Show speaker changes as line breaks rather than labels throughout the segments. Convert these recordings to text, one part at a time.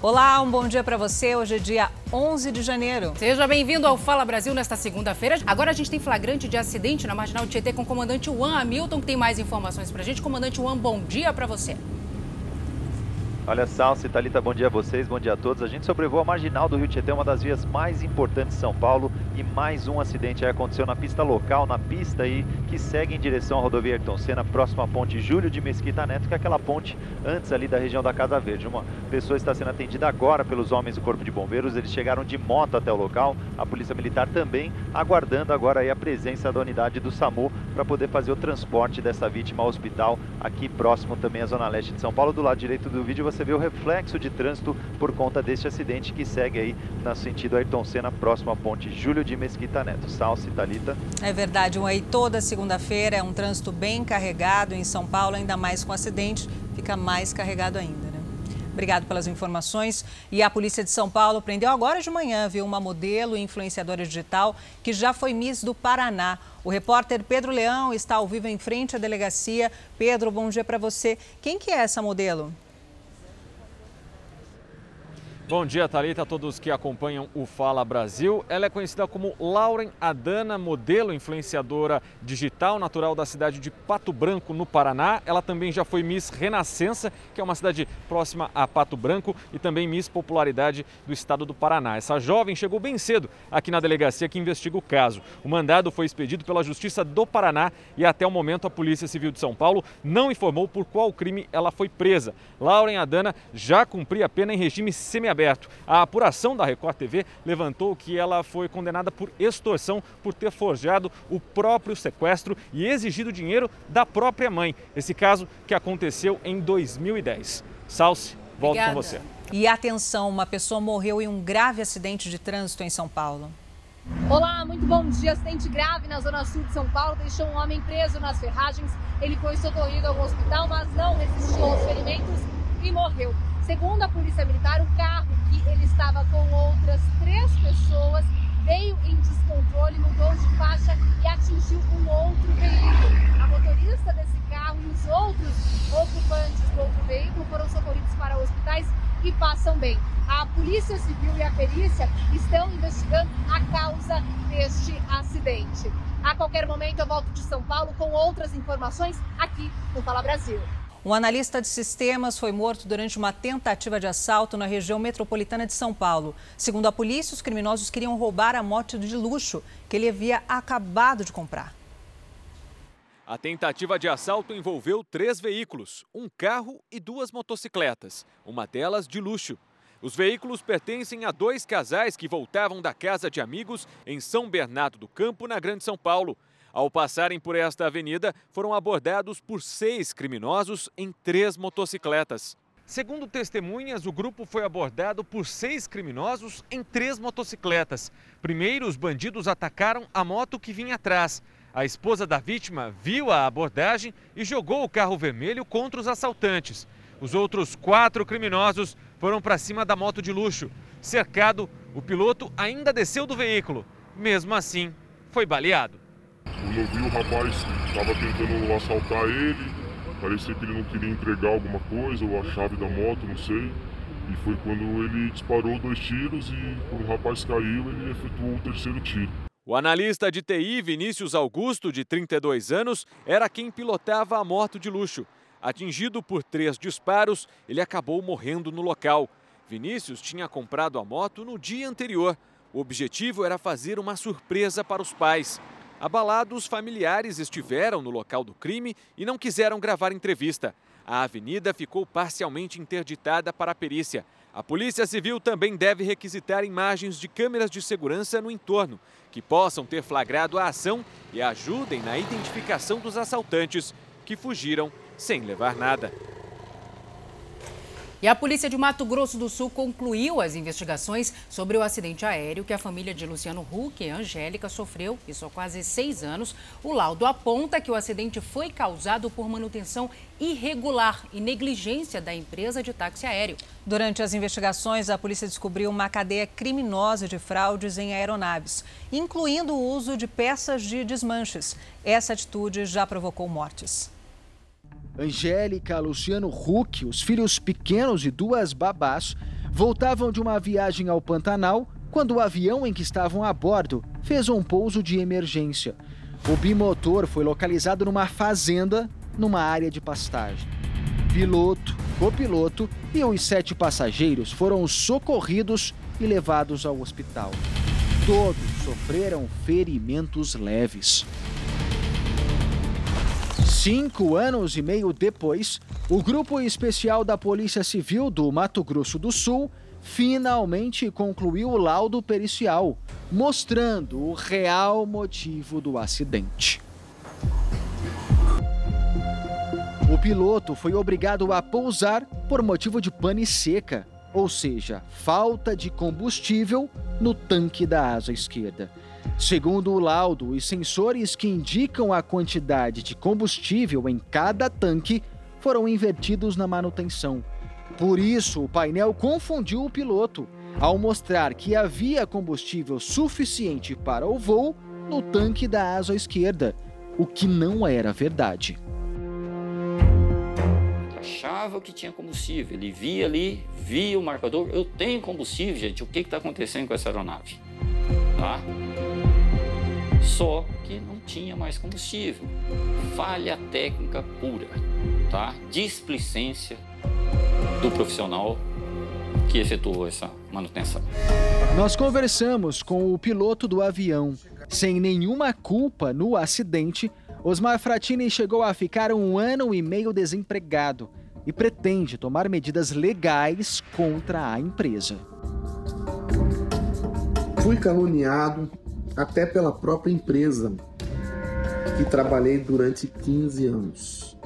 Olá, um bom dia para você. Hoje é dia 11 de janeiro.
Seja bem-vindo ao Fala Brasil nesta segunda-feira. Agora a gente tem flagrante de acidente na Marginal Tietê com o comandante Juan Hamilton, que tem mais informações para a gente. Comandante Juan, bom dia para você.
Olha, Salce, Thalita, bom dia a vocês, bom dia a todos. A gente sobrevoa a marginal do Rio Tietê, uma das vias mais importantes de São Paulo, e mais um acidente aí aconteceu na pista local, na pista aí que segue em direção à rodovia Ayrton Senna, próxima à ponte Júlio de Mesquita Neto, que é aquela ponte antes ali da região da Casa Verde. Uma pessoa está sendo atendida agora pelos homens do Corpo de Bombeiros, eles chegaram de moto até o local, a Polícia Militar também aguardando agora aí a presença da unidade do SAMU para poder fazer o transporte dessa vítima ao hospital aqui próximo também à Zona Leste de São Paulo. Do lado direito do vídeo você você vê o reflexo de trânsito por conta deste acidente que segue aí no sentido Ayrton Senna, próximo à ponte Júlio de Mesquita Neto. Salce, Thalita.
É verdade, um aí toda segunda-feira é um trânsito bem carregado em São Paulo, ainda mais com acidente, fica mais carregado ainda. Né? Obrigado pelas informações. E a Polícia de São Paulo prendeu agora de manhã, viu, uma modelo e influenciadora digital que já foi Miss do Paraná. O repórter Pedro Leão está ao vivo em frente à delegacia. Pedro, bom dia para você. Quem que é essa modelo?
Bom dia, Thalita, a todos que acompanham o Fala Brasil. Ela é conhecida como Lauren Adana, modelo influenciadora digital, natural da cidade de Pato Branco, no Paraná. Ela também já foi Miss Renascença, que é uma cidade próxima a Pato Branco, e também Miss Popularidade do estado do Paraná. Essa jovem chegou bem cedo aqui na delegacia que investiga o caso. O mandado foi expedido pela Justiça do Paraná e até o momento a Polícia Civil de São Paulo não informou por qual crime ela foi presa. Lauren Adana já cumpria a pena em regime semiaberto aberto. A apuração da Record TV levantou que ela foi condenada por extorsão por ter forjado o próprio sequestro e exigido dinheiro da própria mãe. Esse caso que aconteceu em 2010. Salce, volto Obrigada. com você.
E atenção, uma pessoa morreu em um grave acidente de trânsito em São Paulo.
Olá, muito bom dia. Acidente grave na zona sul de São Paulo deixou um homem preso nas ferragens. Ele foi socorrido ao hospital, mas não resistiu aos ferimentos e morreu. Segundo a Polícia Militar, o carro que ele estava com outras três pessoas veio em descontrole, mudou de faixa e atingiu um outro veículo. A motorista desse carro e os outros ocupantes do outro veículo foram socorridos para hospitais e passam bem. A Polícia Civil e a perícia estão investigando a causa deste acidente. A qualquer momento eu volto de São Paulo com outras informações aqui no Fala Brasil.
Um analista de sistemas foi morto durante uma tentativa de assalto na região metropolitana de São Paulo. Segundo a polícia, os criminosos queriam roubar a moto de luxo que ele havia acabado de comprar.
A tentativa de assalto envolveu três veículos, um carro e duas motocicletas, uma delas de luxo. Os veículos pertencem a dois casais que voltavam da casa de amigos em São Bernardo do Campo, na Grande São Paulo. Ao passarem por esta avenida, foram abordados por seis criminosos em três motocicletas. Segundo testemunhas, o grupo foi abordado por seis criminosos em três motocicletas. Primeiro, os bandidos atacaram a moto que vinha atrás. A esposa da vítima viu a abordagem e jogou o carro vermelho contra os assaltantes. Os outros quatro criminosos foram para cima da moto de luxo. Cercado, o piloto ainda desceu do veículo. Mesmo assim, foi baleado.
Quando eu vi o rapaz estava tentando assaltar ele, parecia que ele não queria entregar alguma coisa, ou a chave da moto, não sei. E foi quando ele disparou dois tiros e quando o rapaz caiu, ele efetuou o terceiro tiro.
O analista de TI Vinícius Augusto, de 32 anos, era quem pilotava a moto de luxo. Atingido por três disparos, ele acabou morrendo no local. Vinícius tinha comprado a moto no dia anterior. O objetivo era fazer uma surpresa para os pais. Abalados, familiares estiveram no local do crime e não quiseram gravar entrevista. A avenida ficou parcialmente interditada para a perícia. A Polícia Civil também deve requisitar imagens de câmeras de segurança no entorno, que possam ter flagrado a ação e ajudem na identificação dos assaltantes que fugiram sem levar nada.
E a polícia de Mato Grosso do Sul concluiu as investigações sobre o acidente aéreo que a família de Luciano Huck e Angélica sofreu, isso há quase seis anos. O laudo aponta que o acidente foi causado por manutenção irregular e negligência da empresa de táxi aéreo.
Durante as investigações, a polícia descobriu uma cadeia criminosa de fraudes em aeronaves, incluindo o uso de peças de desmanches. Essa atitude já provocou mortes.
Angélica, Luciano Huck, os filhos pequenos e duas babás voltavam de uma viagem ao Pantanal quando o avião em que estavam a bordo fez um pouso de emergência. O bimotor foi localizado numa fazenda, numa área de pastagem. Piloto, copiloto e os sete passageiros foram socorridos e levados ao hospital. Todos sofreram ferimentos leves. Cinco anos e meio depois, o Grupo Especial da Polícia Civil do Mato Grosso do Sul finalmente concluiu o laudo pericial, mostrando o real motivo do acidente. O piloto foi obrigado a pousar por motivo de pane seca, ou seja, falta de combustível no tanque da asa esquerda. Segundo o laudo, os sensores que indicam a quantidade de combustível em cada tanque foram invertidos na manutenção. Por isso, o painel confundiu o piloto ao mostrar que havia combustível suficiente para o voo no tanque da asa esquerda, o que não era verdade
achava que tinha combustível. Ele via ali, via o marcador, eu tenho combustível, gente. O que está acontecendo com essa aeronave? Tá? Só que não tinha mais combustível. Falha técnica pura, tá? Displicência do profissional que efetuou essa manutenção.
Nós conversamos com o piloto do avião. Sem nenhuma culpa no acidente, Osmar Fratini chegou a ficar um ano e meio desempregado e pretende tomar medidas legais contra a empresa.
Fui caluniado até pela própria empresa que trabalhei durante 15 anos.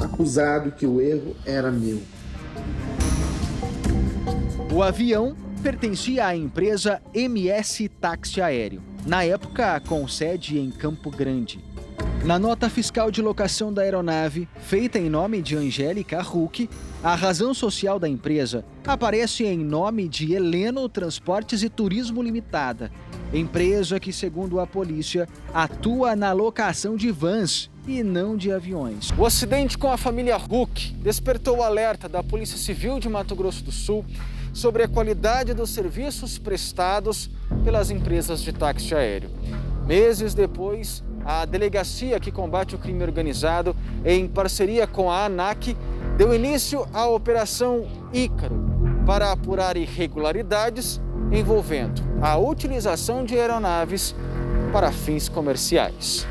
Acusado que o erro era meu.
O avião pertencia à empresa MS Táxi Aéreo, na época com sede em Campo Grande. Na nota fiscal de locação da aeronave, feita em nome de Angélica Huck, a razão social da empresa aparece em nome de Heleno Transportes e Turismo Limitada, empresa que, segundo a polícia, atua na locação de vans e não de aviões. O acidente com a família Huck despertou o alerta da Polícia Civil de Mato Grosso do Sul sobre a qualidade dos serviços prestados pelas empresas de táxi aéreo. Meses depois, a delegacia que combate o crime organizado, em parceria com a ANAC, deu início à Operação Ícaro para apurar irregularidades envolvendo a utilização de aeronaves para fins comerciais.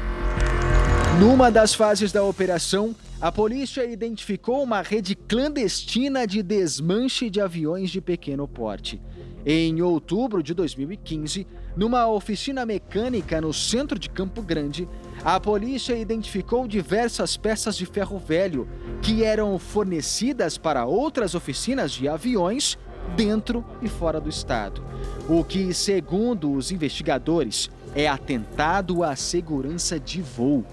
Numa das fases da operação, a polícia identificou uma rede clandestina de desmanche de aviões de pequeno porte. Em outubro de 2015, numa oficina mecânica no centro de Campo Grande, a polícia identificou diversas peças de ferro velho que eram fornecidas para outras oficinas de aviões dentro e fora do estado. O que, segundo os investigadores, é atentado à segurança de voo.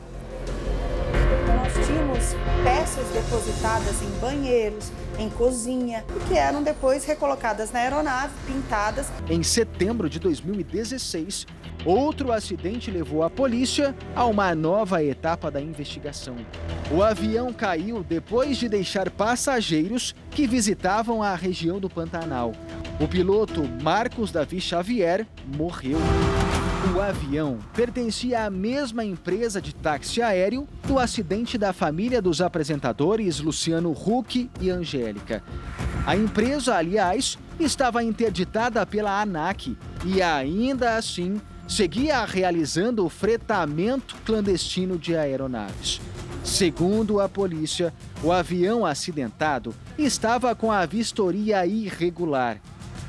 Peças depositadas em banheiros, em cozinha, que eram depois recolocadas na aeronave, pintadas.
Em setembro de 2016, outro acidente levou a polícia a uma nova etapa da investigação. O avião caiu depois de deixar passageiros que visitavam a região do Pantanal. O piloto Marcos Davi Xavier morreu. O avião pertencia à mesma empresa de táxi aéreo do acidente da família dos apresentadores Luciano Huck e Angélica. A empresa, aliás, estava interditada pela ANAC e ainda assim seguia realizando o fretamento clandestino de aeronaves. Segundo a polícia, o avião acidentado estava com a vistoria irregular.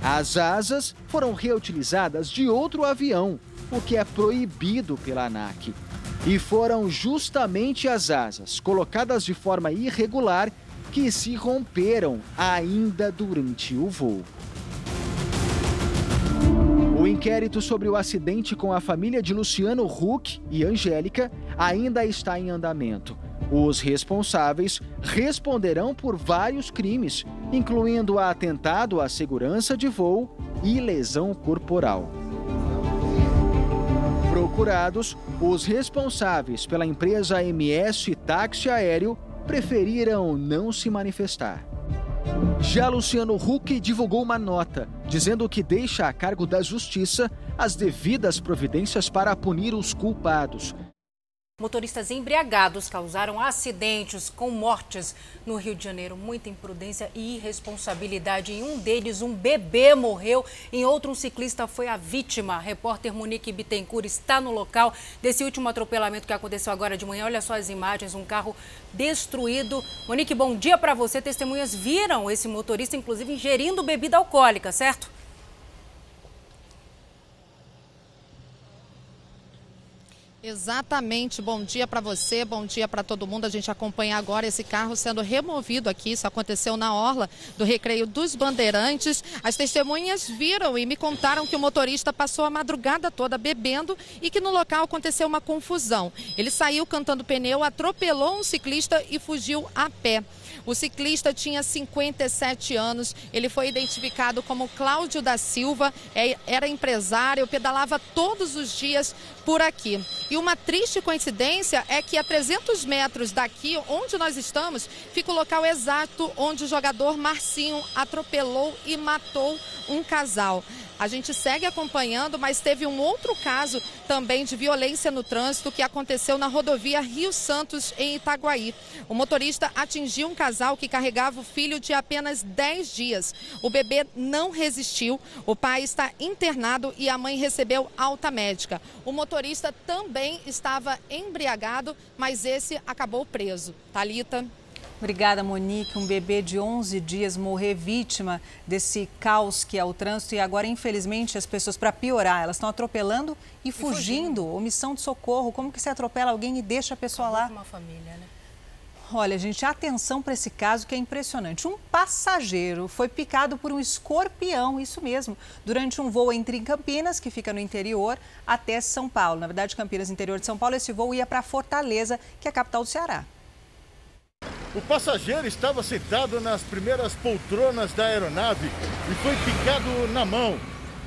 As asas foram reutilizadas de outro avião o que é proibido pela ANAC. E foram justamente as asas, colocadas de forma irregular, que se romperam ainda durante o voo. O inquérito sobre o acidente com a família de Luciano Huck e Angélica ainda está em andamento. Os responsáveis responderão por vários crimes, incluindo atentado à segurança de voo e lesão corporal procurados, os responsáveis pela empresa MS Táxi Aéreo preferiram não se manifestar. Já Luciano Huck divulgou uma nota dizendo que deixa a cargo da Justiça as devidas providências para punir os culpados.
Motoristas embriagados causaram acidentes com mortes no Rio de Janeiro. Muita imprudência e irresponsabilidade. Em um deles, um bebê morreu. Em outro, um ciclista foi a vítima. A repórter Monique Bittencourt está no local desse último atropelamento que aconteceu agora de manhã. Olha só as imagens, um carro destruído. Monique, bom dia para você. Testemunhas viram esse motorista, inclusive, ingerindo bebida alcoólica, certo?
Exatamente. Bom dia para você, bom dia para todo mundo. A gente acompanha agora esse carro sendo removido aqui. Isso aconteceu na orla do Recreio dos Bandeirantes. As testemunhas viram e me contaram que o motorista passou a madrugada toda bebendo e que no local aconteceu uma confusão. Ele saiu cantando pneu, atropelou um ciclista e fugiu a pé. O ciclista tinha 57 anos, ele foi identificado como Cláudio da Silva, é, era empresário, pedalava todos os dias por aqui. E uma triste coincidência é que a 300 metros daqui, onde nós estamos, fica o local exato onde o jogador Marcinho atropelou e matou um casal. A gente segue acompanhando, mas teve um outro caso também de violência no trânsito que aconteceu na rodovia Rio Santos, em Itaguaí. O motorista atingiu um casal que carregava o filho de apenas 10 dias. O bebê não resistiu, o pai está internado e a mãe recebeu alta médica. O motorista também estava embriagado, mas esse acabou preso. Talita.
Obrigada, Monique. Um bebê de 11 dias morrer vítima desse caos que é o trânsito. E agora, infelizmente, as pessoas, para piorar, elas estão atropelando e, e fugindo. fugindo. Omissão de socorro. Como que você atropela alguém e deixa a pessoa
Acabou
lá?
uma família, né?
Olha, gente, atenção para esse caso que é impressionante. Um passageiro foi picado por um escorpião, isso mesmo, durante um voo entre Campinas, que fica no interior, até São Paulo. Na verdade, Campinas, interior de São Paulo, esse voo ia para Fortaleza, que é a capital do Ceará.
O passageiro estava sentado nas primeiras poltronas da aeronave e foi picado na mão.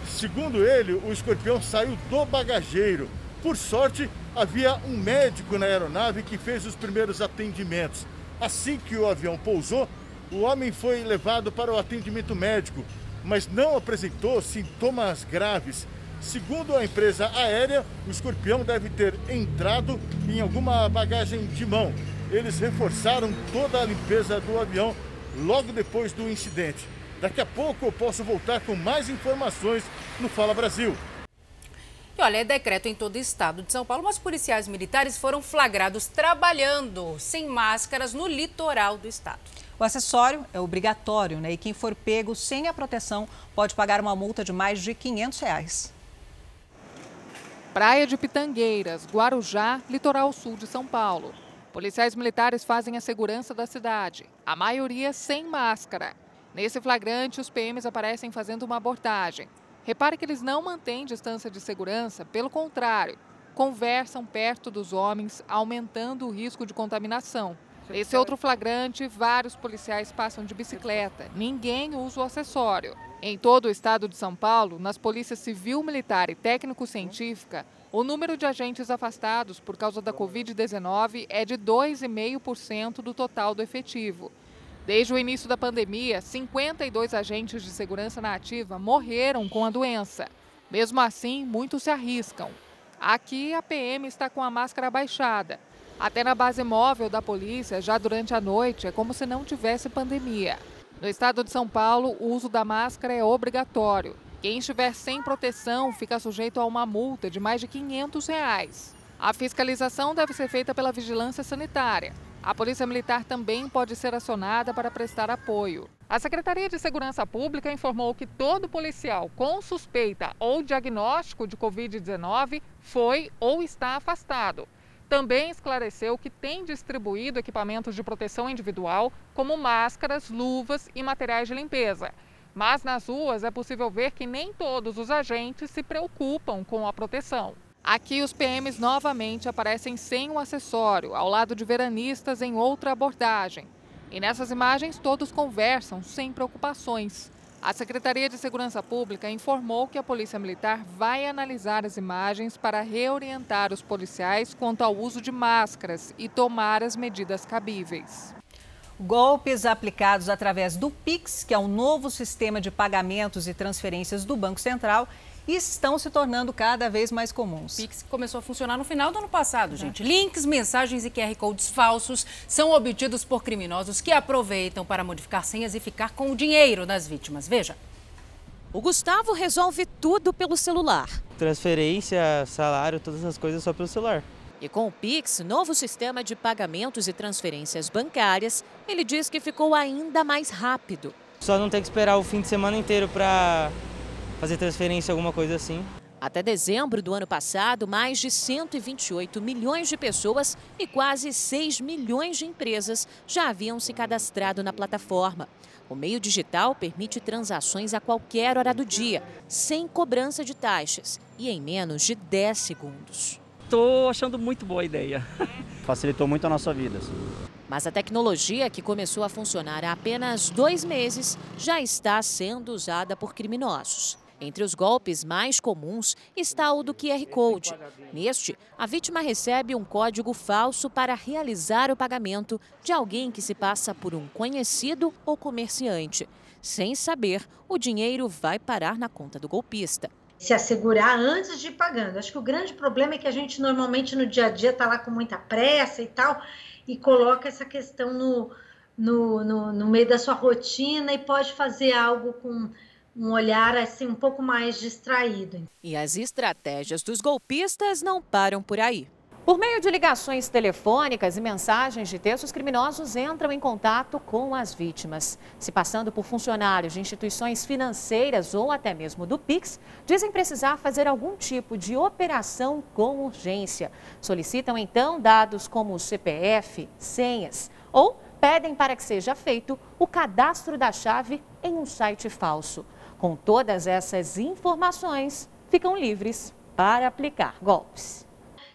Segundo ele, o escorpião saiu do bagageiro. Por sorte, havia um médico na aeronave que fez os primeiros atendimentos. Assim que o avião pousou, o homem foi levado para o atendimento médico, mas não apresentou sintomas graves. Segundo a empresa aérea, o escorpião deve ter entrado em alguma bagagem de mão eles reforçaram toda a limpeza do avião logo depois do incidente. Daqui a pouco eu posso voltar com mais informações no Fala Brasil.
E olha, é decreto em todo o estado de São Paulo, mas policiais militares foram flagrados trabalhando sem máscaras no litoral do estado.
O acessório é obrigatório, né? E quem for pego sem a proteção pode pagar uma multa de mais de 500 reais.
Praia de Pitangueiras, Guarujá, litoral sul de São Paulo. Policiais militares fazem a segurança da cidade, a maioria sem máscara. Nesse flagrante, os PMs aparecem fazendo uma abordagem. Repare que eles não mantêm distância de segurança, pelo contrário, conversam perto dos homens, aumentando o risco de contaminação. Nesse outro flagrante, vários policiais passam de bicicleta. Ninguém usa o acessório. Em todo o estado de São Paulo, nas polícias civil, militar e técnico-científica, o número de agentes afastados por causa da Covid-19 é de 2,5% do total do efetivo. Desde o início da pandemia, 52 agentes de segurança na ativa morreram com a doença. Mesmo assim, muitos se arriscam. Aqui, a PM está com a máscara baixada. Até na base móvel da polícia, já durante a noite, é como se não tivesse pandemia. No estado de São Paulo, o uso da máscara é obrigatório. Quem estiver sem proteção fica sujeito a uma multa de mais de 500 reais. A fiscalização deve ser feita pela vigilância sanitária. A Polícia Militar também pode ser acionada para prestar apoio. A Secretaria de Segurança Pública informou que todo policial com suspeita ou diagnóstico de Covid-19 foi ou está afastado. Também esclareceu que tem distribuído equipamentos de proteção individual, como máscaras, luvas e materiais de limpeza. Mas nas ruas é possível ver que nem todos os agentes se preocupam com a proteção. Aqui os PMs novamente aparecem sem o acessório, ao lado de veranistas em outra abordagem. E nessas imagens todos conversam sem preocupações. A Secretaria de Segurança Pública informou que a Polícia Militar vai analisar as imagens para reorientar os policiais quanto ao uso de máscaras e tomar as medidas cabíveis.
Golpes aplicados através do Pix, que é o novo sistema de pagamentos e transferências do Banco Central, estão se tornando cada vez mais comuns.
O Pix começou a funcionar no final do ano passado, gente. Links, mensagens e QR codes falsos são obtidos por criminosos que aproveitam para modificar senhas e ficar com o dinheiro das vítimas. Veja.
O Gustavo resolve tudo pelo celular.
Transferência, salário, todas as coisas só pelo celular.
E com o Pix, novo sistema de pagamentos e transferências bancárias, ele diz que ficou ainda mais rápido.
Só não tem que esperar o fim de semana inteiro para fazer transferência, alguma coisa assim.
Até dezembro do ano passado, mais de 128 milhões de pessoas e quase 6 milhões de empresas já haviam se cadastrado na plataforma. O meio digital permite transações a qualquer hora do dia, sem cobrança de taxas e em menos de 10 segundos
estou achando muito boa a ideia.
Facilitou muito a nossa vida.
Mas a tecnologia, que começou a funcionar há apenas dois meses, já está sendo usada por criminosos. Entre os golpes mais comuns está o do QR Code. Neste, a vítima recebe um código falso para realizar o pagamento de alguém que se passa por um conhecido ou comerciante. Sem saber, o dinheiro vai parar na conta do golpista
se assegurar antes de ir pagando. Acho que o grande problema é que a gente normalmente no dia a dia está lá com muita pressa e tal, e coloca essa questão no, no, no, no meio da sua rotina e pode fazer algo com um olhar assim um pouco mais distraído.
E as estratégias dos golpistas não param por aí. Por meio de ligações telefônicas e mensagens de texto, os criminosos entram em contato com as vítimas. Se passando por funcionários de instituições financeiras ou até mesmo do Pix, dizem precisar fazer algum tipo de operação com urgência. Solicitam então dados como CPF, senhas ou pedem para que seja feito o cadastro da chave em um site falso. Com todas essas informações, ficam livres para aplicar golpes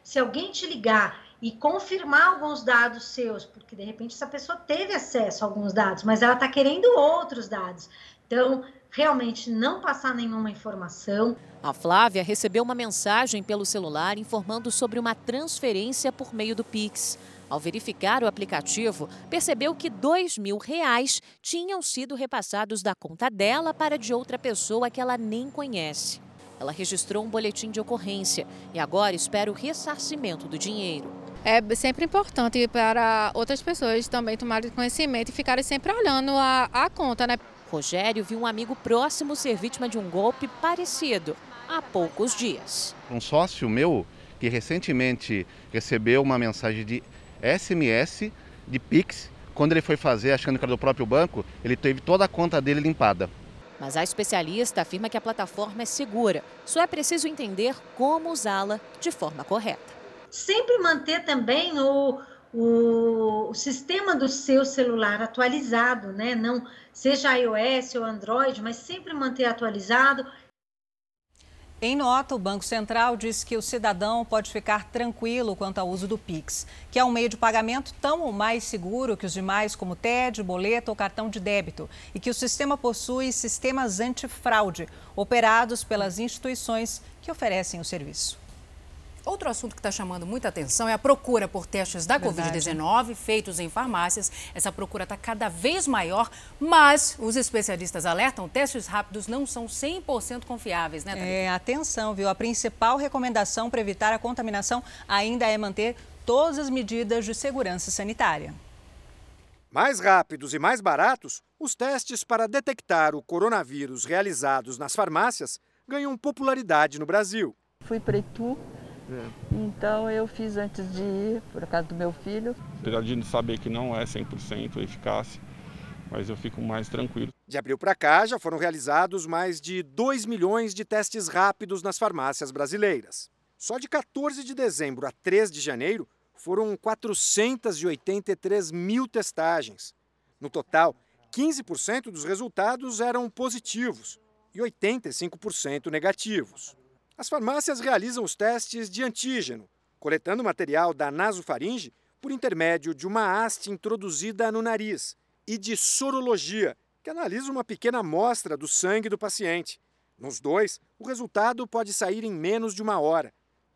se alguém te ligar e confirmar alguns dados seus, porque de repente essa pessoa teve acesso a alguns dados, mas ela está querendo outros dados. Então, realmente não passar nenhuma informação.
A Flávia recebeu uma mensagem pelo celular informando sobre uma transferência por meio do Pix. Ao verificar o aplicativo, percebeu que dois mil reais tinham sido repassados da conta dela para de outra pessoa que ela nem conhece. Ela registrou um boletim de ocorrência e agora espera o ressarcimento do dinheiro.
É sempre importante para outras pessoas também tomarem conhecimento e ficarem sempre olhando a, a conta, né?
Rogério viu um amigo próximo ser vítima de um golpe parecido há poucos dias.
Um sócio meu que recentemente recebeu uma mensagem de SMS de Pix, quando ele foi fazer, achando que era do próprio banco, ele teve toda a conta dele limpada.
Mas a especialista afirma que a plataforma é segura, só é preciso entender como usá-la de forma correta.
Sempre manter também o, o, o, sistema do seu celular atualizado, né? Não seja iOS ou Android, mas sempre manter atualizado
em nota, o Banco Central diz que o cidadão pode ficar tranquilo quanto ao uso do Pix, que é um meio de pagamento tão ou mais seguro que os demais, como TED, boleto ou cartão de débito, e que o sistema possui sistemas antifraude, operados pelas instituições que oferecem o serviço.
Outro assunto que está chamando muita atenção é a procura por testes da Covid-19 feitos em farmácias. Essa procura está cada vez maior, mas os especialistas alertam, testes rápidos não são 100% confiáveis, né, Thalita?
É, atenção, viu? A principal recomendação para evitar a contaminação ainda é manter todas as medidas de segurança sanitária.
Mais rápidos e mais baratos, os testes para detectar o coronavírus realizados nas farmácias ganham popularidade no Brasil.
Fui para Itu. Então eu fiz antes de ir, por causa do meu filho.
Apesar de saber que não é 100% eficácia, mas eu fico mais tranquilo.
De abril para cá, já foram realizados mais de 2 milhões de testes rápidos nas farmácias brasileiras. Só de 14 de dezembro a 3 de janeiro, foram 483 mil testagens. No total, 15% dos resultados eram positivos e 85% negativos. As farmácias realizam os testes de antígeno, coletando material da nasofaringe por intermédio de uma haste introduzida no nariz, e de sorologia, que analisa uma pequena amostra do sangue do paciente. Nos dois, o resultado pode sair em menos de uma hora.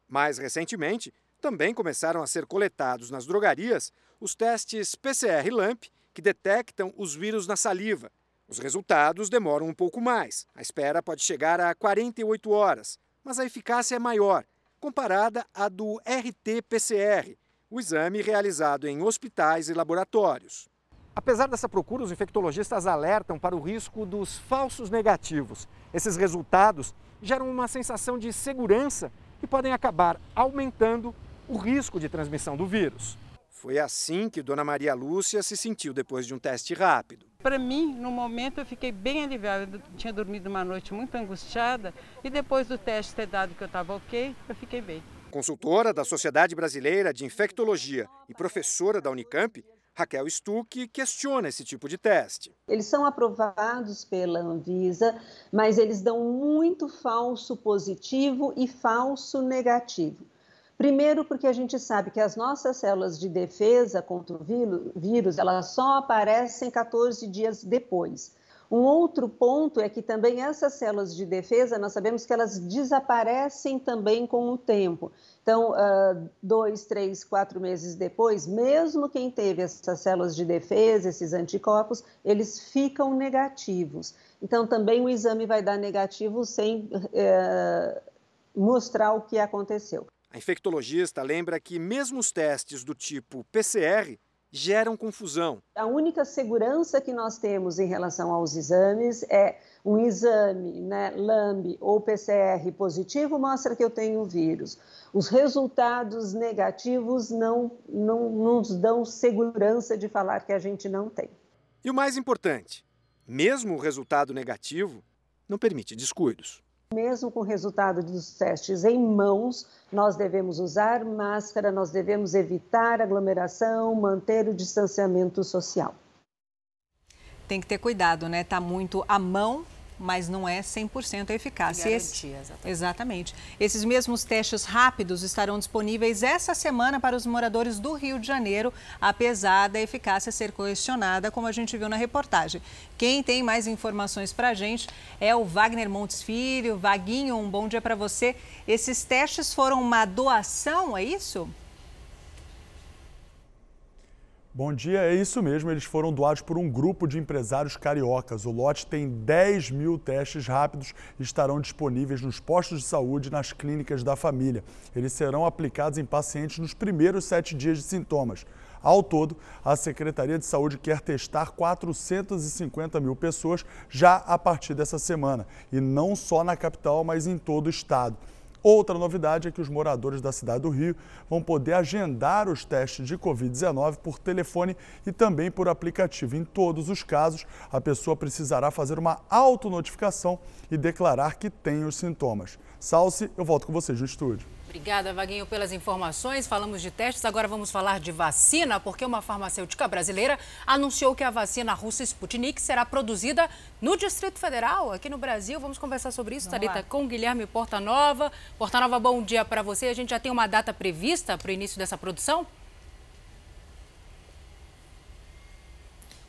Mais recentemente, também começaram a ser coletados nas drogarias os testes PCR-LAMP que detectam os vírus na saliva. Os resultados demoram um pouco mais. A espera pode chegar a 48 horas, mas a eficácia é maior, comparada à do RT-PCR, o exame realizado em hospitais e laboratórios. Apesar dessa procura, os infectologistas alertam para o risco dos falsos negativos. Esses resultados geram uma sensação de segurança e podem acabar aumentando o risco de transmissão do vírus. Foi assim que Dona Maria Lúcia se sentiu depois de um teste rápido.
Para mim, no momento, eu fiquei bem aliviada. Eu tinha dormido uma noite muito angustiada e depois do teste ter dado que eu estava ok, eu fiquei bem.
Consultora da Sociedade Brasileira de Infectologia e professora da Unicamp, Raquel Stuck questiona esse tipo de teste.
Eles são aprovados pela Anvisa, mas eles dão muito falso positivo e falso negativo. Primeiro, porque a gente sabe que as nossas células de defesa contra o vírus, elas só aparecem 14 dias depois. Um outro ponto é que também essas células de defesa, nós sabemos que elas desaparecem também com o tempo. Então, uh, dois, três, quatro meses depois, mesmo quem teve essas células de defesa, esses anticorpos, eles ficam negativos. Então, também o exame vai dar negativo sem uh, mostrar o que aconteceu.
A infectologista lembra que mesmo os testes do tipo PCR geram confusão.
A única segurança que nós temos em relação aos exames é um exame, né, LAMB ou PCR positivo mostra que eu tenho vírus. Os resultados negativos não, não nos dão segurança de falar que a gente não tem.
E o mais importante, mesmo o resultado negativo não permite descuidos.
Mesmo com o resultado dos testes em mãos, nós devemos usar máscara, nós devemos evitar aglomeração, manter o distanciamento social.
Tem que ter cuidado, né? Tá muito à mão mas não é 100% eficácia.
Garantia, exatamente.
exatamente. Esses mesmos testes rápidos estarão disponíveis essa semana para os moradores do Rio de Janeiro, apesar da eficácia ser questionada, como a gente viu na reportagem. Quem tem mais informações para a gente é o Wagner Montes Filho. Vaguinho, um bom dia para você. Esses testes foram uma doação, é isso?
Bom dia, é isso mesmo. Eles foram doados por um grupo de empresários cariocas. O lote tem 10 mil testes rápidos e estarão disponíveis nos postos de saúde e nas clínicas da família. Eles serão aplicados em pacientes nos primeiros sete dias de sintomas. Ao todo, a Secretaria de Saúde quer testar 450 mil pessoas já a partir dessa semana. E não só na capital, mas em todo o estado. Outra novidade é que os moradores da cidade do Rio vão poder agendar os testes de Covid-19 por telefone e também por aplicativo. Em todos os casos, a pessoa precisará fazer uma autonotificação e declarar que tem os sintomas. Salce, eu volto com vocês no estúdio.
Obrigada, Vaguinho, pelas informações. Falamos de testes, agora vamos falar de vacina, porque uma farmacêutica brasileira anunciou que a vacina russa Sputnik será produzida no Distrito Federal, aqui no Brasil. Vamos conversar sobre isso, Thalita, com Guilherme Portanova. Portanova, bom dia para você. A gente já tem uma data prevista para o início dessa produção?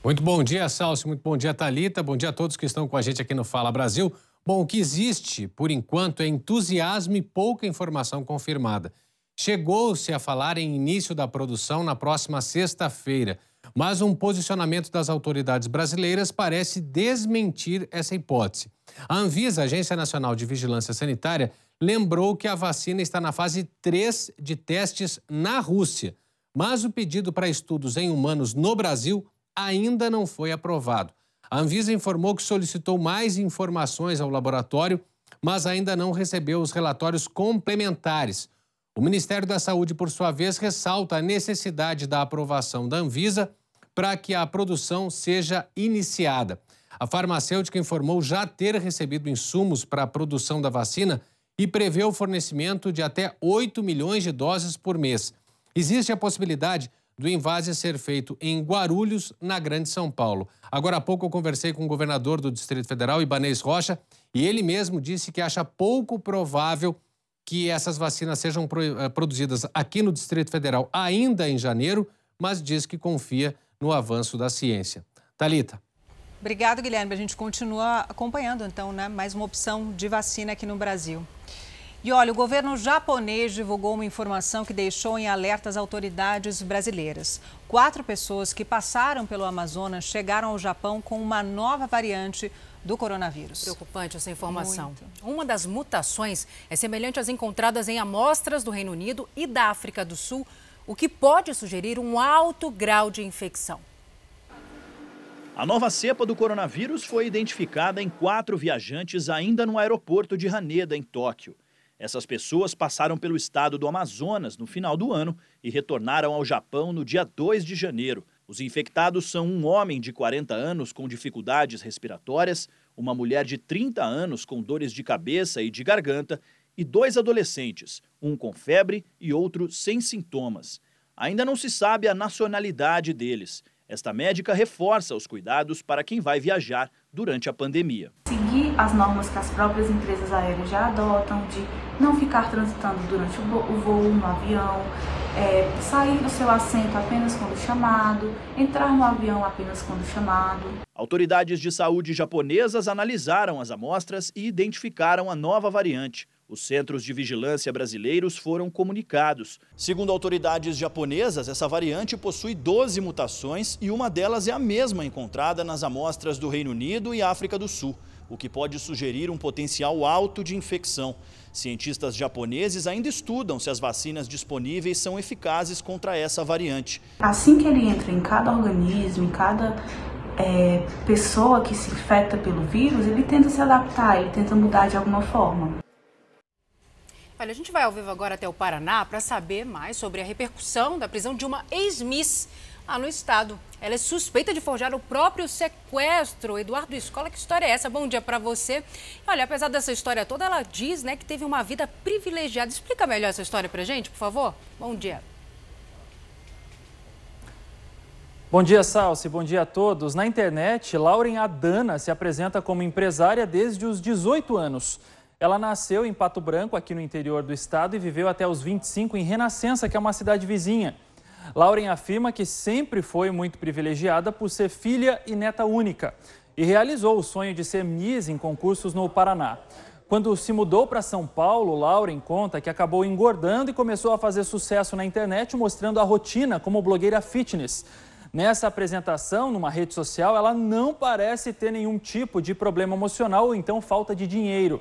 Muito bom dia, Salsi. Muito bom dia, Talita. Bom dia a todos que estão com a gente aqui no Fala Brasil. Bom, o que existe, por enquanto, é entusiasmo e pouca informação confirmada. Chegou-se a falar em início da produção na próxima sexta-feira, mas um posicionamento das autoridades brasileiras parece desmentir essa hipótese. A Anvisa, Agência Nacional de Vigilância Sanitária, lembrou que a vacina está na fase 3 de testes na Rússia, mas o pedido para estudos em humanos no Brasil ainda não foi aprovado. A Anvisa informou que solicitou mais informações ao laboratório, mas ainda não recebeu os relatórios complementares. O Ministério da Saúde, por sua vez, ressalta a necessidade da aprovação da Anvisa para que a produção seja iniciada. A farmacêutica informou já ter recebido insumos para a produção da vacina e prevê o fornecimento de até 8 milhões de doses por mês. Existe a possibilidade do invase ser feito em Guarulhos, na Grande São Paulo. Agora há pouco eu conversei com o governador do Distrito Federal, Ibanês Rocha, e ele mesmo disse que acha pouco provável que essas vacinas sejam eh, produzidas aqui no Distrito Federal ainda em janeiro, mas diz que confia no avanço da ciência. Talita.
Obrigado, Guilherme. A gente continua acompanhando, então, né, mais uma opção de vacina aqui no Brasil. E olha, o governo japonês divulgou uma informação que deixou em alerta as autoridades brasileiras. Quatro pessoas que passaram pelo Amazonas chegaram ao Japão com uma nova variante do coronavírus.
Preocupante essa informação. Muito. Uma das mutações é semelhante às encontradas em amostras do Reino Unido e da África do Sul, o que pode sugerir um alto grau de infecção.
A nova cepa do coronavírus foi identificada em quatro viajantes ainda no aeroporto de Haneda, em Tóquio. Essas pessoas passaram pelo estado do Amazonas no final do ano e retornaram ao Japão no dia 2 de janeiro. Os infectados são um homem de 40 anos com dificuldades respiratórias, uma mulher de 30 anos com dores de cabeça e de garganta e dois adolescentes, um com febre e outro sem sintomas. Ainda não se sabe a nacionalidade deles. Esta médica reforça os cuidados para quem vai viajar durante a pandemia.
Seguir as normas que as próprias empresas aéreas já adotam, de não ficar transitando durante o voo no avião, é, sair do seu assento apenas quando chamado, entrar no avião apenas quando chamado.
Autoridades de saúde japonesas analisaram as amostras e identificaram a nova variante. Os centros de vigilância brasileiros foram comunicados. Segundo autoridades japonesas, essa variante possui 12 mutações e uma delas é a mesma encontrada nas amostras do Reino Unido e África do Sul, o que pode sugerir um potencial alto de infecção. Cientistas japoneses ainda estudam se as vacinas disponíveis são eficazes contra essa variante.
Assim que ele entra em cada organismo, em cada é, pessoa que se infecta pelo vírus, ele tenta se adaptar, ele tenta mudar de alguma forma.
Olha, a gente vai ao vivo agora até o Paraná para saber mais sobre a repercussão da prisão de uma ex-miss lá no estado. Ela é suspeita de forjar o próprio sequestro. Eduardo Escola, que história é essa? Bom dia para você. Olha, apesar dessa história toda, ela diz né, que teve uma vida privilegiada. Explica melhor essa história para gente, por favor. Bom dia.
Bom dia, Salsi. Bom dia a todos. Na internet, Lauren Adana se apresenta como empresária desde os 18 anos. Ela nasceu em Pato Branco, aqui no interior do estado, e viveu até os 25 em Renascença, que é uma cidade vizinha. Lauren afirma que sempre foi muito privilegiada por ser filha e neta única e realizou o sonho de ser Miss em concursos no Paraná. Quando se mudou para São Paulo, Lauren conta que acabou engordando e começou a fazer sucesso na internet mostrando a rotina como blogueira fitness. Nessa apresentação, numa rede social, ela não parece ter nenhum tipo de problema emocional ou então falta de dinheiro.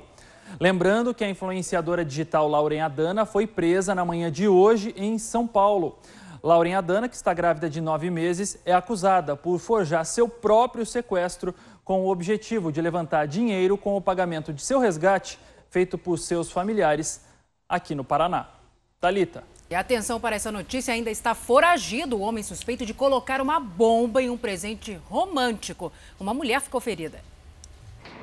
Lembrando que a influenciadora digital Lauren Adana foi presa na manhã de hoje em São Paulo. Lauren Adana, que está grávida de nove meses, é acusada por forjar seu próprio sequestro com o objetivo de levantar dinheiro com o pagamento de seu resgate feito por seus familiares aqui no Paraná. Talita.
E atenção para essa notícia, ainda está foragido o homem suspeito de colocar uma bomba em um presente romântico. Uma mulher ficou ferida.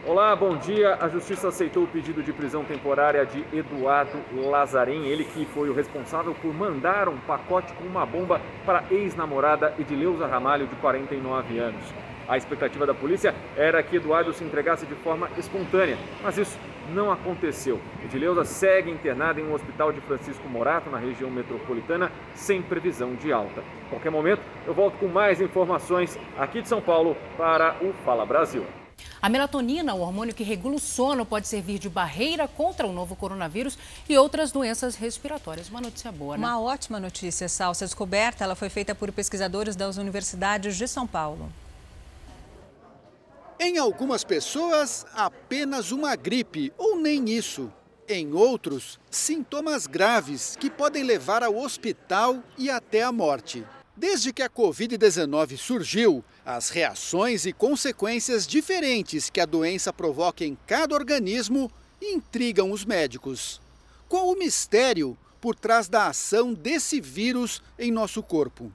Olá, bom dia. A Justiça aceitou o pedido de prisão temporária de Eduardo Lazarim, ele que foi o responsável por mandar um pacote com uma bomba para a ex-namorada Edileuza Ramalho, de 49 anos. A expectativa da polícia era que Eduardo se entregasse de forma espontânea, mas isso não aconteceu. Edileuza segue internada em um hospital de Francisco Morato, na região metropolitana, sem previsão de alta. A qualquer momento, eu volto com mais informações aqui de São Paulo para o Fala Brasil.
A melatonina, o hormônio que regula o sono, pode servir de barreira contra o novo coronavírus e outras doenças respiratórias. Uma notícia boa, né?
Uma ótima notícia, Sal. Essa descoberta ela foi feita por pesquisadores das universidades de São Paulo.
Em algumas pessoas, apenas uma gripe ou nem isso. Em outros, sintomas graves que podem levar ao hospital e até a morte. Desde que a Covid-19 surgiu, as reações e consequências diferentes que a doença provoca em cada organismo intrigam os médicos. Qual o mistério por trás da ação desse vírus em nosso corpo?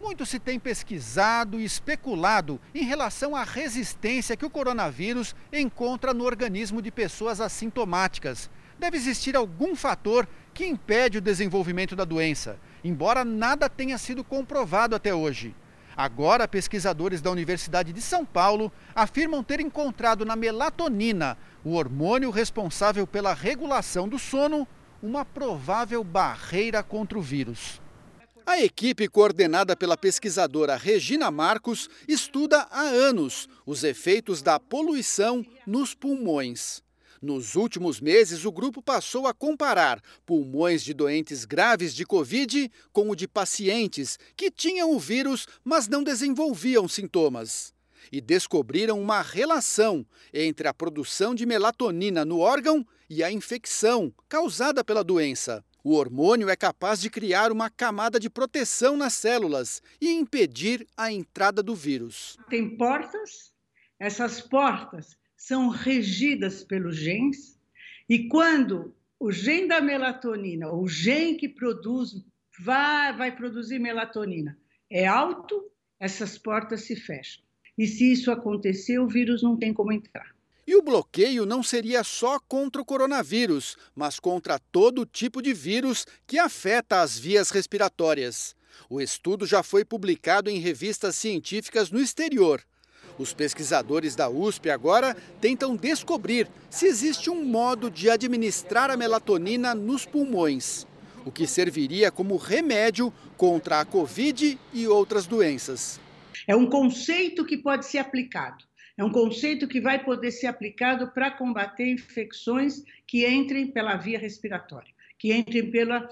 Muito se tem pesquisado e especulado em relação à resistência que o coronavírus encontra no organismo de pessoas assintomáticas. Deve existir algum fator que impede o desenvolvimento da doença embora nada tenha sido comprovado até hoje. Agora, pesquisadores da Universidade de São Paulo afirmam ter encontrado na melatonina, o hormônio responsável pela regulação do sono, uma provável barreira contra o vírus. A equipe coordenada pela pesquisadora Regina Marcos estuda há anos os efeitos da poluição nos pulmões. Nos últimos meses, o grupo passou a comparar pulmões de doentes graves de Covid com o de pacientes que tinham o vírus, mas não desenvolviam sintomas. E descobriram uma relação entre a produção de melatonina no órgão e a infecção causada pela doença. O hormônio é capaz de criar uma camada de proteção nas células e impedir a entrada do vírus.
Tem portas, essas portas são regidas pelos genes, e quando o gene da melatonina, o gene que produz, vai, vai produzir melatonina, é alto, essas portas se fecham. E se isso acontecer, o vírus não tem como entrar.
E o bloqueio não seria só contra o coronavírus, mas contra todo tipo de vírus que afeta as vias respiratórias. O estudo já foi publicado em revistas científicas no exterior. Os pesquisadores da USP agora tentam descobrir se existe um modo de administrar a melatonina nos pulmões, o que serviria como remédio contra a Covid e outras doenças.
É um conceito que pode ser aplicado. É um conceito que vai poder ser aplicado para combater infecções que entrem pela via respiratória, que entrem pela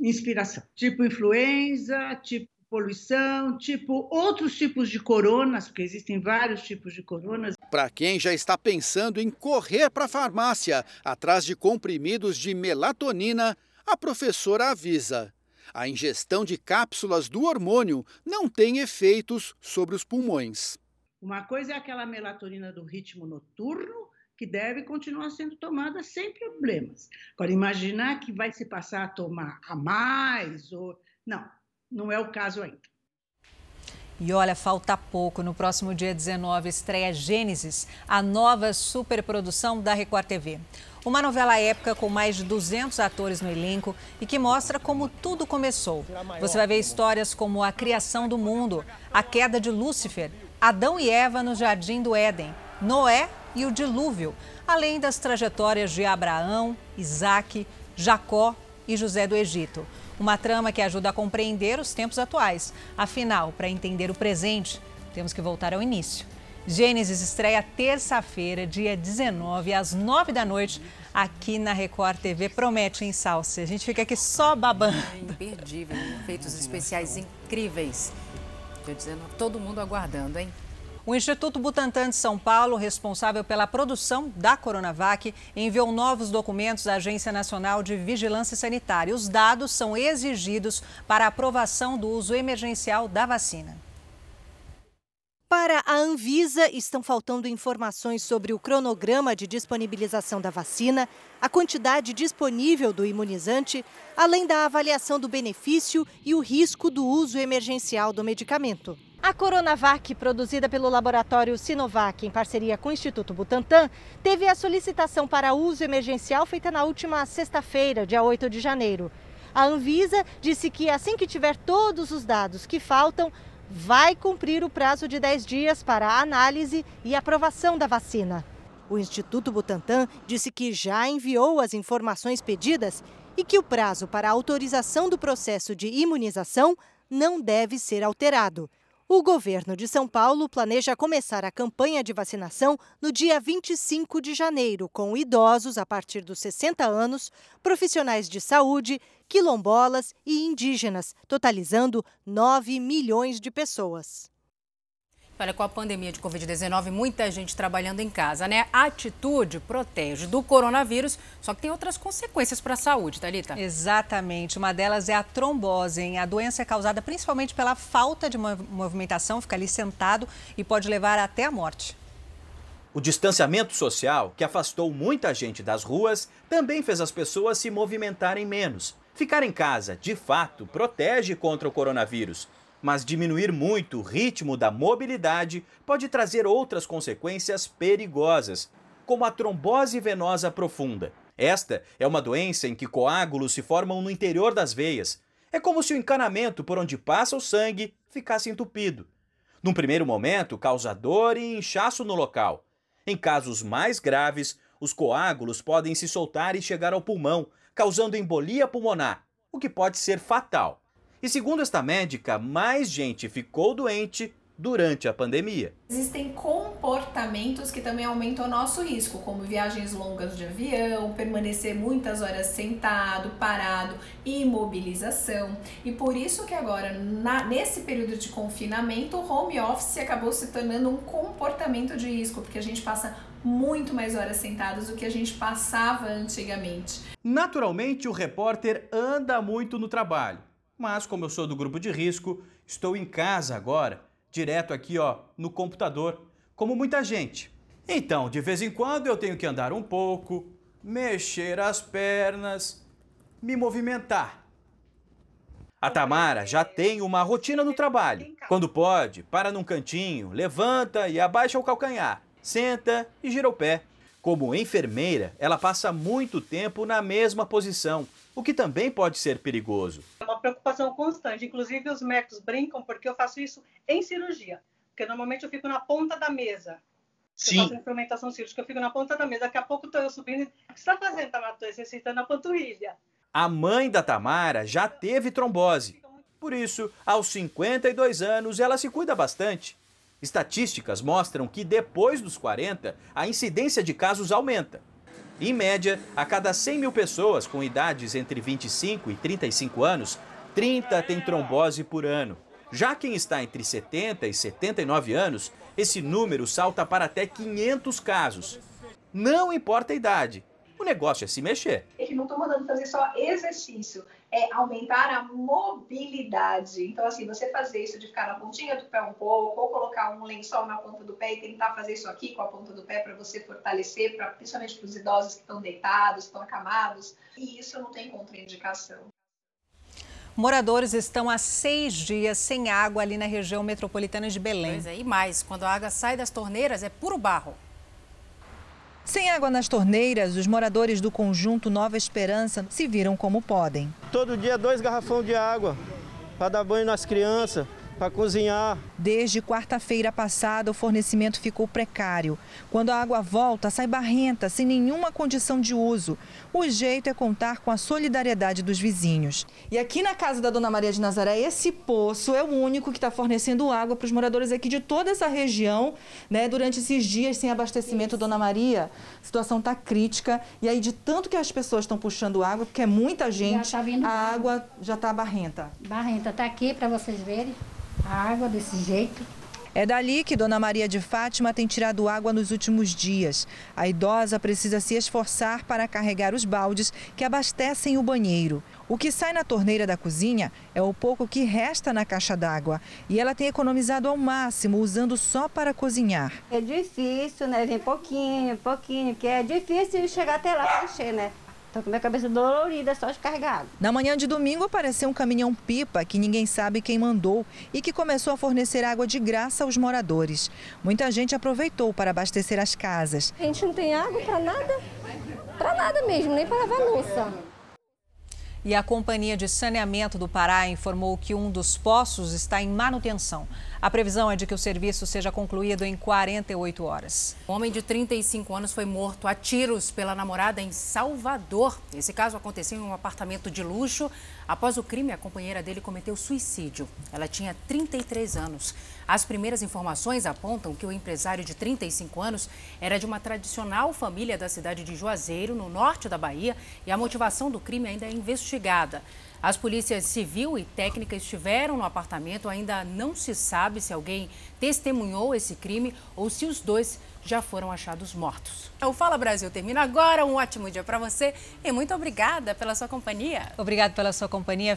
inspiração, tipo influenza, tipo poluição, tipo outros tipos de coronas, porque existem vários tipos de coronas.
Para quem já está pensando em correr para a farmácia atrás de comprimidos de melatonina, a professora avisa. A ingestão de cápsulas do hormônio não tem efeitos sobre os pulmões.
Uma coisa é aquela melatonina do ritmo noturno, que deve continuar sendo tomada sem problemas. Agora, imaginar que vai se passar a tomar a mais, ou. Não, não é o caso ainda.
E olha, falta pouco. No próximo dia 19 estreia Gênesis, a nova superprodução da Record TV. Uma novela épica com mais de 200 atores no elenco e que mostra como tudo começou. Você vai ver histórias como a criação do mundo, a queda de Lúcifer, Adão e Eva no Jardim do Éden, Noé e o dilúvio, além das trajetórias de Abraão, Isaac, Jacó e José do Egito. Uma trama que ajuda a compreender os tempos atuais. Afinal, para entender o presente, temos que voltar ao início. Gênesis estreia terça-feira, dia 19, às 9 da noite, aqui na Record TV. Promete, em Salsa. A gente fica aqui só babando.
É imperdível, efeitos especiais incríveis. Dia 19, todo mundo aguardando, hein?
O Instituto Butantan de São Paulo, responsável pela produção da Coronavac, enviou novos documentos à Agência Nacional de Vigilância Sanitária. Os dados são exigidos para aprovação do uso emergencial da vacina.
Para a Anvisa, estão faltando informações sobre o cronograma de disponibilização da vacina, a quantidade disponível do imunizante, além da avaliação do benefício e o risco do uso emergencial do medicamento. A Coronavac, produzida pelo laboratório Sinovac em parceria com o Instituto Butantan, teve a solicitação para uso emergencial feita na última sexta-feira, dia 8 de janeiro. A Anvisa disse que assim que tiver todos os dados que faltam, vai cumprir o prazo de 10 dias para a análise e aprovação da vacina. O Instituto Butantan disse que já enviou as informações pedidas e que o prazo para a autorização do processo de imunização não deve ser alterado. O governo de São Paulo planeja começar a campanha de vacinação no dia 25 de janeiro, com idosos a partir dos 60 anos, profissionais de saúde, quilombolas e indígenas, totalizando 9 milhões de pessoas.
Olha, com a pandemia de Covid-19, muita gente trabalhando em casa, né? A atitude protege do coronavírus, só que tem outras consequências para a saúde, Thalita.
Exatamente. Uma delas é a trombose. Hein? A doença é causada principalmente pela falta de movimentação, fica ali sentado e pode levar até a morte.
O distanciamento social, que afastou muita gente das ruas, também fez as pessoas se movimentarem menos. Ficar em casa, de fato, protege contra o coronavírus mas diminuir muito o ritmo da mobilidade pode trazer outras consequências perigosas, como a trombose venosa profunda. Esta é uma doença em que coágulos se formam no interior das veias. É como se o encanamento por onde passa o sangue ficasse entupido. Num primeiro momento, causa dor e inchaço no local. Em casos mais graves, os coágulos podem se soltar e chegar ao pulmão, causando embolia pulmonar, o que pode ser fatal. E segundo esta médica, mais gente ficou doente durante a pandemia.
Existem comportamentos que também aumentam o nosso risco, como viagens longas de avião, permanecer muitas horas sentado, parado, imobilização. E por isso que agora, na, nesse período de confinamento, o home office acabou se tornando um comportamento de risco, porque a gente passa muito mais horas sentados do que a gente passava antigamente.
Naturalmente, o repórter anda muito no trabalho, mas como eu sou do grupo de risco, estou em casa agora direto aqui, ó, no computador, como muita gente. Então, de vez em quando eu tenho que andar um pouco, mexer as pernas, me movimentar. A Tamara já tem uma rotina no trabalho. Quando pode, para num cantinho, levanta e abaixa o calcanhar, senta e gira o pé. Como enfermeira, ela passa muito tempo na mesma posição, o que também pode ser perigoso.
É uma preocupação constante. Inclusive, os médicos brincam porque eu faço isso em cirurgia. Porque normalmente eu fico na ponta da mesa. Sim. Eu faço instrumentação cirúrgica, eu fico na ponta da mesa. Daqui a pouco estou eu subindo. O que você está fazendo, Tamara? Estou exercitando a panturrilha.
A mãe da Tamara já teve trombose. Por isso, aos 52 anos, ela se cuida bastante. Estatísticas mostram que depois dos 40, a incidência de casos aumenta. Em média, a cada 100 mil pessoas com idades entre 25 e 35 anos, 30 têm trombose por ano. Já quem está entre 70 e 79 anos, esse número salta para até 500 casos. Não importa a idade, o negócio é se mexer.
Eu não estou mandando fazer só exercício, é aumentar a mobilidade. Então, assim, você fazer isso de ficar na pontinha do pé um pouco, ou colocar um lençol na ponta do pé e tentar fazer isso aqui com a ponta do pé para você fortalecer, pra, principalmente para os idosos que estão deitados, estão acamados. E isso não tem contraindicação.
Moradores estão há seis dias sem água ali na região metropolitana de Belém.
Pois é, e mais, quando a água sai das torneiras é puro barro.
Sem água nas torneiras, os moradores do conjunto Nova Esperança se viram como podem.
Todo dia dois garrafões de água para dar banho nas crianças para cozinhar.
Desde quarta-feira passada, o fornecimento ficou precário. Quando a água volta, sai barrenta, sem nenhuma condição de uso. O jeito é contar com a solidariedade dos vizinhos. E aqui na casa da Dona Maria de Nazaré, esse poço é o único que está fornecendo água para os moradores aqui de toda essa região, né? Durante esses dias sem abastecimento, Isso. Dona Maria, a situação está crítica. E aí, de tanto que as pessoas estão puxando água, porque é muita gente, tá a água já está barrenta.
Barrenta, está aqui para vocês verem a água desse jeito.
É dali que Dona Maria de Fátima tem tirado água nos últimos dias. A idosa precisa se esforçar para carregar os baldes que abastecem o banheiro. O que sai na torneira da cozinha é o pouco que resta na caixa d'água. E ela tem economizado ao máximo, usando só para cozinhar.
É difícil, né? Vem pouquinho, pouquinho, porque é difícil chegar até lá para encher, né? Tô com minha cabeça dolorida só de carregar água.
Na manhã de domingo apareceu um caminhão pipa que ninguém sabe quem mandou e que começou a fornecer água de graça aos moradores. Muita gente aproveitou para abastecer as casas.
A gente não tem água para nada, para nada mesmo, nem para lavar louça.
E a Companhia de Saneamento do Pará informou que um dos poços está em manutenção. A previsão é de que o serviço seja concluído em 48 horas.
Um homem de 35 anos foi morto a tiros pela namorada em Salvador. Esse caso aconteceu em um apartamento de luxo. Após o crime, a companheira dele cometeu suicídio. Ela tinha 33 anos. As primeiras informações apontam que o empresário de 35 anos era de uma tradicional família da cidade de Juazeiro, no norte da Bahia, e a motivação do crime ainda é investigada. As polícias civil e técnica estiveram no apartamento. Ainda não se sabe se alguém testemunhou esse crime ou se os dois já foram achados mortos. O Fala Brasil termina agora. Um ótimo dia para você e muito obrigada pela sua companhia.
Obrigada pela sua companhia.